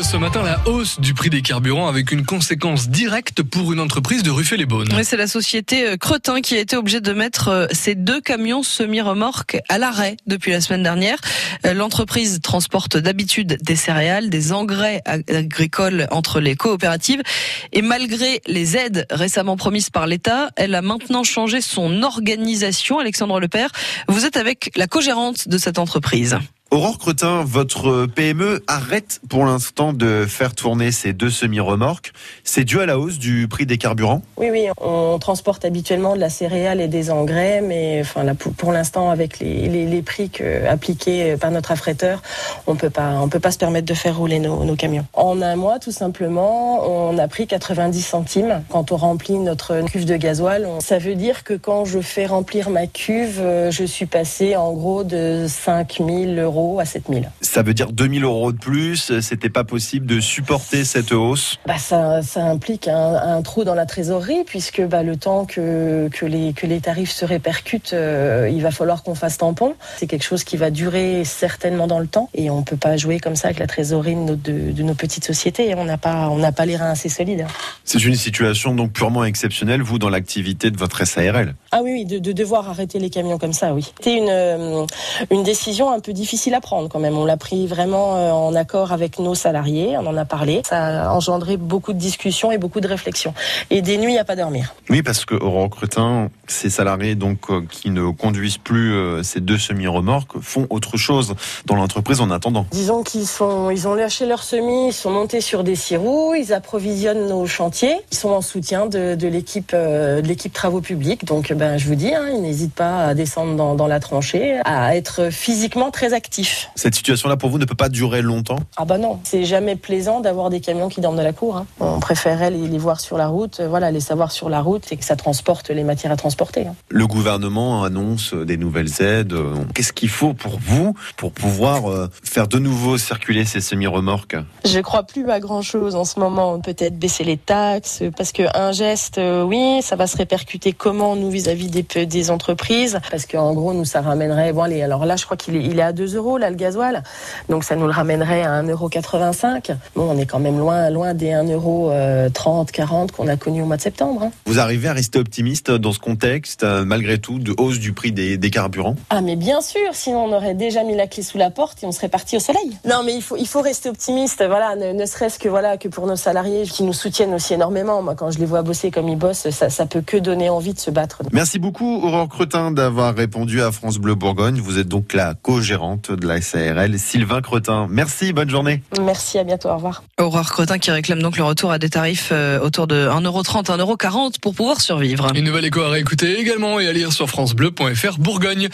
ce matin, la hausse du prix des carburants avec une conséquence directe pour une entreprise de Ruffet-les-Beaunes. Oui, c'est la société euh, Cretin qui a été obligée de mettre euh, ses deux camions semi-remorques à l'arrêt depuis la semaine dernière. Euh, l'entreprise transporte d'habitude des céréales, des engrais agricoles entre les coopératives et malgré les aides récemment promises par l'État, elle a maintenant changé son organisation. Alexandre Lepère, vous êtes avec la co-gérante de cette entreprise. Aurore Cretin, votre PME arrête pour l'instant de faire tourner ces deux semi-remorques. C'est dû à la hausse du prix des carburants Oui, oui, on transporte habituellement de la céréale et des engrais, mais pour, l'instant, avec les, prix appliqués par notre affréteur, on on peut pas se permettre de faire rouler nos, nos, camions. En un mois, tout simplement, on a pris 90 centimes quand on remplit notre cuve de gasoil. Ça veut dire que quand je fais remplir ma cuve, euh, je suis passé en gros de 5000 euros à 7000. Ça veut dire 2000 euros de plus. C'était pas possible de supporter cette hausse. Bah ça, ça implique un, trou dans la trésorerie puisque bah, le temps que, que, les, que les tarifs se répercutent, euh, il va falloir qu'on fasse tampon. C'est quelque chose qui va durer certainement dans le temps et on peut pas jouer comme ça avec la trésorerie de nos, de, nos petites sociétés. On n'a pas, on n'a pas les reins assez solides. C'est une situation donc purement exceptionnelle, vous, dans l'activité de votre SARL. Ah oui, oui, de, de devoir arrêter les camions comme ça, oui. C'était une, euh, une décision un peu difficile à prendre quand même. On l'a pris vraiment euh, en accord avec nos salariés, on en a parlé. Ça a engendré beaucoup de discussions et beaucoup de réflexions. Et des nuits à pas dormir. Oui, parce que au recrutin, ces salariés donc euh, qui ne conduisent plus euh, ces deux semi-remorques font autre chose dans l'entreprise en attendant. Disons qu'ils sont, ils ont lâché leurs semis, ils sont montés sur des six roues, ils approvisionnent nos chantiers, ils sont en soutien de, de l'équipe, de l'équipe travaux publics. Donc, ben, je vous dis, hein, ils n'hésitent pas à descendre dans, dans la tranchée, à être physiquement très actifs. Cette situation-là, pour vous, ne peut pas durer longtemps? Ah bah non, c'est jamais plaisant d'avoir des camions qui dorment de la cour. Hein. On préférait les, voir sur la route, euh, voilà, les savoir sur la route et que ça transporte les matières à transporter. Hein. Le gouvernement annonce des nouvelles aides. Qu'est-ce qu'il faut pour vous pour pouvoir euh, faire de nouveau circuler ces semi-remorques? Je crois plus à grand-chose en ce moment. Peut-être baisser les taxes, parce que un geste, euh, oui, ça va se répercuter comment nous vis-à-vis des, des entreprises, parce qu'en gros, nous ça ramènerait. Bon, allez, alors là, je crois qu'il est, il est à 2 euros là le gasoil. Donc ça nous le ramènerait à 1,85€. Bon, on est quand même loin, loin des 1,30€, 40 qu'on a connus au mois de septembre. Hein. Vous arrivez à rester optimiste dans ce contexte, euh, malgré tout, de hausse du prix des, carburants? Ah mais bien sûr, sinon on aurait déjà mis la clé sous la porte et on serait parti au soleil. Non mais il faut, il faut rester optimiste, voilà, ne, serait-ce que voilà que pour nos salariés qui nous soutiennent aussi énormément. Moi, quand je les vois bosser comme ils bossent, ça, ça peut que donner envie de se battre. Merci beaucoup Aurore Cretin d'avoir répondu à France Bleu Bourgogne. Vous êtes donc la co-gérante de la SARL, Sylvain Cretin. Merci, bonne journée. Merci, à bientôt, au revoir. Aurore Cretin qui réclame donc le retour à des tarifs euh, autour de 1,30€, 1,40€ pour pouvoir survivre. Une nouvelle écho à réécouter également et à lire sur FranceBleu.fr Bourgogne.